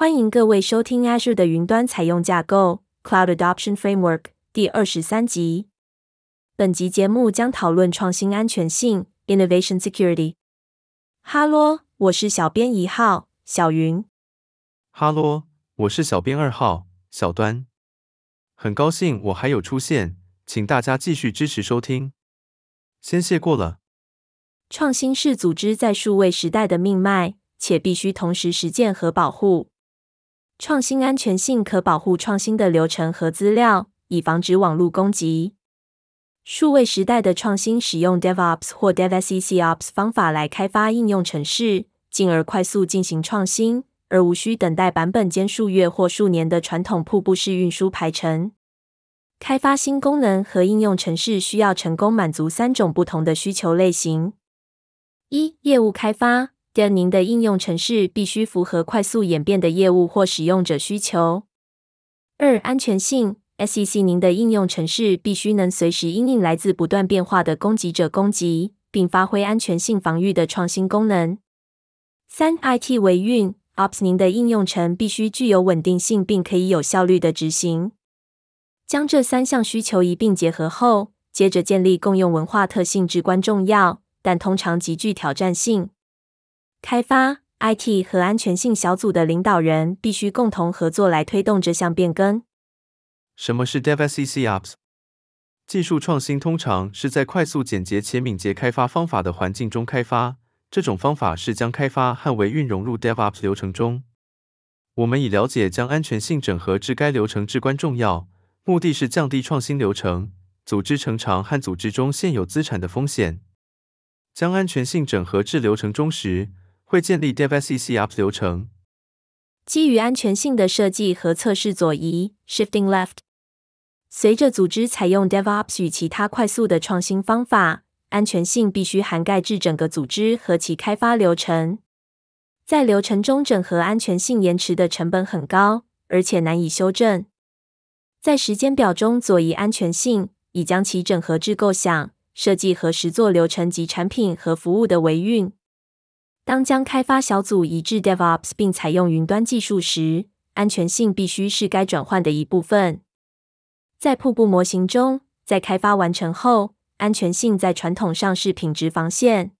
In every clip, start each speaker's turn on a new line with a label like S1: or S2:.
S1: 欢迎各位收听 Azure 的云端采用架构 Cloud Adoption Framework 第二十三集。本集节目将讨论创新安全性 Innovation Security。哈喽，我是小编一号小云。
S2: 哈喽，我是小编二号小端。很高兴我还有出现，请大家继续支持收听。先谢过了。
S1: 创新是组织在数位时代的命脉，且必须同时实践和保护。创新安全性可保护创新的流程和资料，以防止网络攻击。数位时代的创新使用 DevOps 或 DevSecOps 方法来开发应用程式，进而快速进行创新，而无需等待版本间数月或数年的传统瀑布式运输排程。开发新功能和应用程式需要成功满足三种不同的需求类型：一、业务开发。第二，您的应用程式必须符合快速演变的业务或使用者需求。二、安全性，SEC，您的应用程式必须能随时应应来自不断变化的攻击者攻击，并发挥安全性防御的创新功能。三、IT 维运，Ops，您的应用程必须具有稳定性，并可以有效率的执行。将这三项需求一并结合后，接着建立共用文化特性至关重要，但通常极具挑战性。开发、IT 和安全性小组的领导人必须共同合作来推动这项变更。
S2: 什么是 DevSecOps？技术创新通常是在快速、简洁且敏捷开发方法的环境中开发。这种方法是将开发和维运融入 DevOps 流程中。我们已了解将安全性整合至该流程至关重要，目的是降低创新流程、组织成长和组织中现有资产的风险。将安全性整合至流程中时，会建立 DevSecOps 流程，
S1: 基于安全性的设计和测试左移 （Shifting Left）。随着组织采用 DevOps 与其他快速的创新方法，安全性必须涵盖至整个组织和其开发流程。在流程中整合安全性延迟的成本很高，而且难以修正。在时间表中左移安全性，以将其整合至构想、设计和实作流程及产品和服务的维运。当将开发小组移至 DevOps 并采用云端技术时，安全性必须是该转换的一部分。在瀑布模型中，在开发完成后，安全性在传统上是品质防线。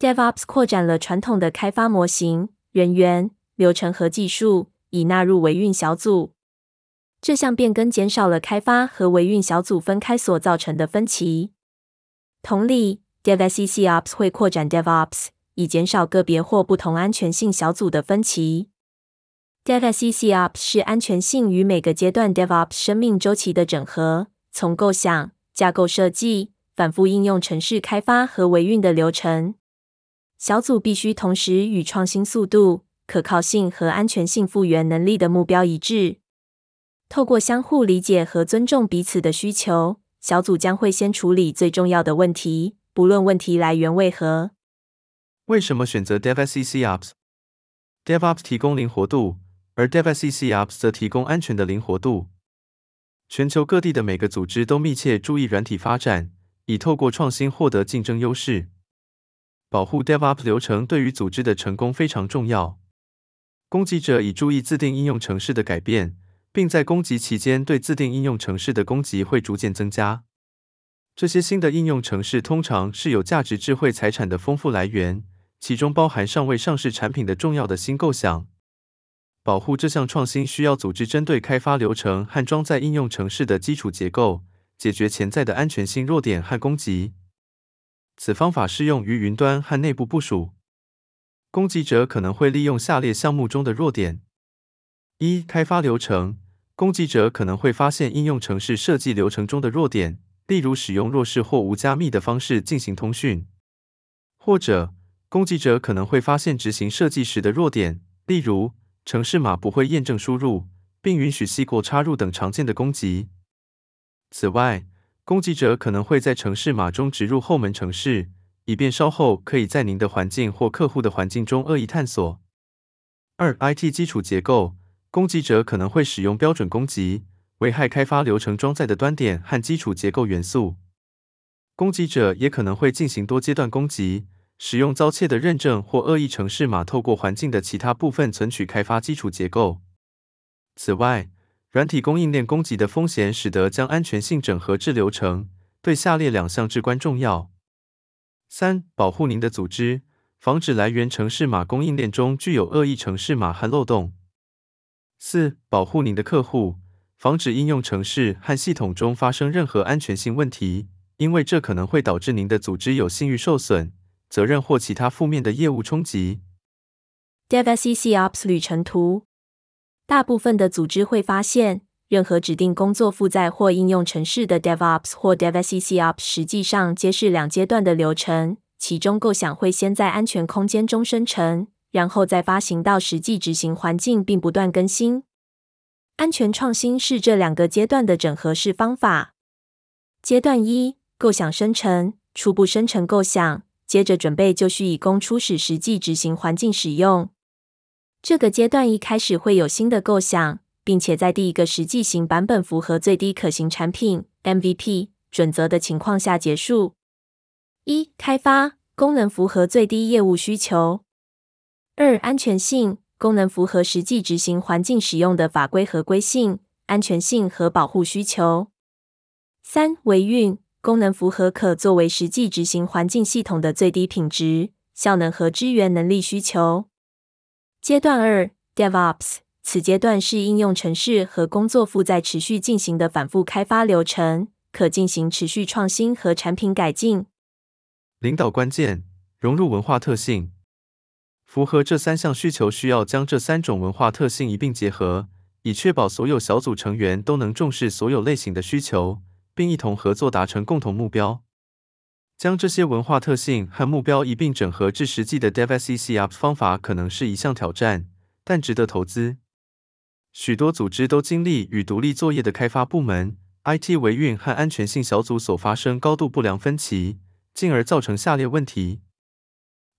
S1: DevOps 扩展了传统的开发模型、人员、流程和技术，以纳入维运小组。这项变更减少了开发和维运小组分开所造成的分歧。同理，DevSecOps 会扩展 DevOps。以减少个别或不同安全性小组的分歧。DevSecOps 是安全性与每个阶段 DevOps 生命周期的整合，从构想、架构设计、反复应用程式开发和维运的流程。小组必须同时与创新速度、可靠性和安全性复原能力的目标一致。透过相互理解和尊重彼此的需求，小组将会先处理最重要的问题，不论问题来源为何。
S2: 为什么选择 DevSecOps？DevOps 提供灵活度，而 DevSecOps 则提供安全的灵活度。全球各地的每个组织都密切注意软体发展，以透过创新获得竞争优势。保护 DevOps 流程对于组织的成功非常重要。攻击者已注意自订应用程式的改变，并在攻击期间对自订应用程式的攻击会逐渐增加。这些新的应用程式通常是有价值智慧财产的丰富来源。其中包含尚未上市产品的重要的新构想。保护这项创新需要组织针对开发流程和装载应用程式的基础结构，解决潜在的安全性弱点和攻击。此方法适用于云端和内部部署。攻击者可能会利用下列项目中的弱点：一、开发流程。攻击者可能会发现应用程式设计流程中的弱点，例如使用弱势或无加密的方式进行通讯，或者。攻击者可能会发现执行设计时的弱点，例如城市码不会验证输入，并允许 SQL 插入等常见的攻击。此外，攻击者可能会在城市码中植入后门城市，以便稍后可以在您的环境或客户的环境中恶意探索。二、IT 基础结构。攻击者可能会使用标准攻击，危害开发流程装载的端点和基础结构元素。攻击者也可能会进行多阶段攻击。使用遭窃的认证或恶意程式码透过环境的其他部分存取开发基础结构。此外，软体供应链攻击的风险使得将安全性整合至流程，对下列两项至关重要：三、保护您的组织，防止来源程式码供应链中具有恶意程式码和漏洞；四、保护您的客户，防止应用程式和系统中发生任何安全性问题，因为这可能会导致您的组织有信誉受损。责任或其他负面的业务冲击。
S1: DevSecOps 旅程图。大部分的组织会发现，任何指定工作负载或应用程式的 DevOps 或 DevSecOps 实际上皆是两阶段的流程。其中构想会先在安全空间中生成，然后再发行到实际执行环境，并不断更新。安全创新是这两个阶段的整合式方法。阶段一：构想生成，初步生成构想。接着准备就绪，以供初始实际执行环境使用。这个阶段一开始会有新的构想，并且在第一个实际型版本符合最低可行产品 （MVP） 准则的情况下结束。一、开发功能符合最低业务需求；二、安全性功能符合实际执行环境使用的法规合规性、安全性和保护需求；三、维运。功能符合可作为实际执行环境系统的最低品质、效能和支援能力需求。阶段二 DevOps，此阶段是应用程式和工作负载持续进行的反复开发流程，可进行持续创新和产品改进。
S2: 领导关键：融入文化特性。符合这三项需求，需要将这三种文化特性一并结合，以确保所有小组成员都能重视所有类型的需求。并一同合作达成共同目标。将这些文化特性和目标一并整合至实际的 DevSecOps 方法可能是一项挑战，但值得投资。许多组织都经历与独立作业的开发部门、IT 维运和安全性小组所发生高度不良分歧，进而造成下列问题：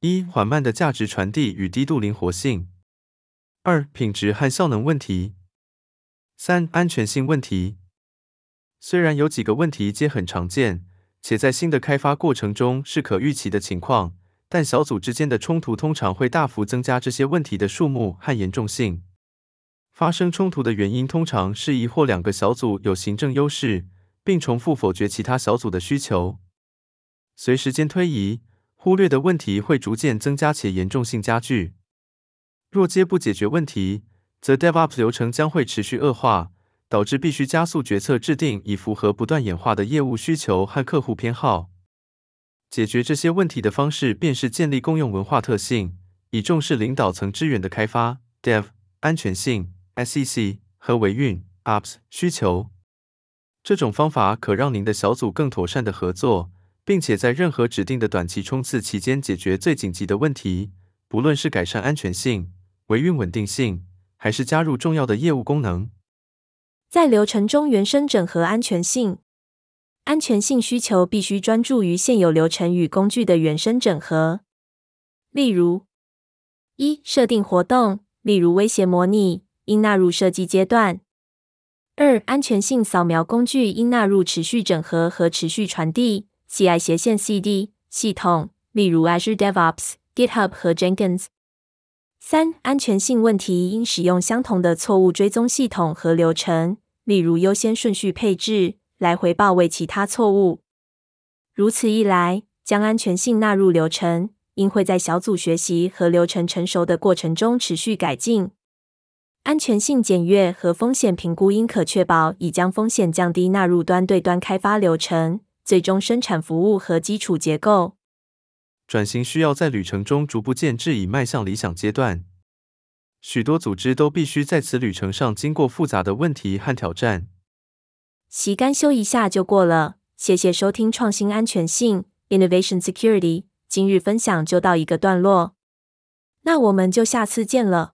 S2: 一、缓慢的价值传递与低度灵活性；二、品质和效能问题；三、安全性问题。虽然有几个问题皆很常见，且在新的开发过程中是可预期的情况，但小组之间的冲突通常会大幅增加这些问题的数目和严重性。发生冲突的原因通常是一或两个小组有行政优势，并重复否决其他小组的需求。随时间推移，忽略的问题会逐渐增加且严重性加剧。若皆不解决问题，则 DevOps 流程将会持续恶化。导致必须加速决策制定，以符合不断演化的业务需求和客户偏好。解决这些问题的方式，便是建立共用文化特性，以重视领导层支援的开发 （Dev）、安全性 （SEC） 和维运 （Ops） 需求。这种方法可让您的小组更妥善的合作，并且在任何指定的短期冲刺期间解决最紧急的问题，不论是改善安全性、维运稳定性，还是加入重要的业务功能。
S1: 在流程中原生整合安全性，安全性需求必须专注于现有流程与工具的原生整合。例如，一、设定活动，例如威胁模拟，应纳入设计阶段；二、安全性扫描工具应纳入持续整合和持续传递 （CI 斜线 CD） 系统，例如 Azure DevOps、GitHub 和 Jenkins。三、安全性问题应使用相同的错误追踪系统和流程。例如优先顺序配置来回报为其他错误。如此一来，将安全性纳入流程，应会在小组学习和流程成熟的过程中持续改进。安全性检阅和风险评估应可确保已将风险降低纳入端对端开发流程、最终生产服务和基础结构。
S2: 转型需要在旅程中逐步建制，以迈向理想阶段。许多组织都必须在此旅程上经过复杂的问题和挑战。
S1: 其干修一下就过了，谢谢收听创新安全性 Innovation Security，今日分享就到一个段落，那我们就下次见了。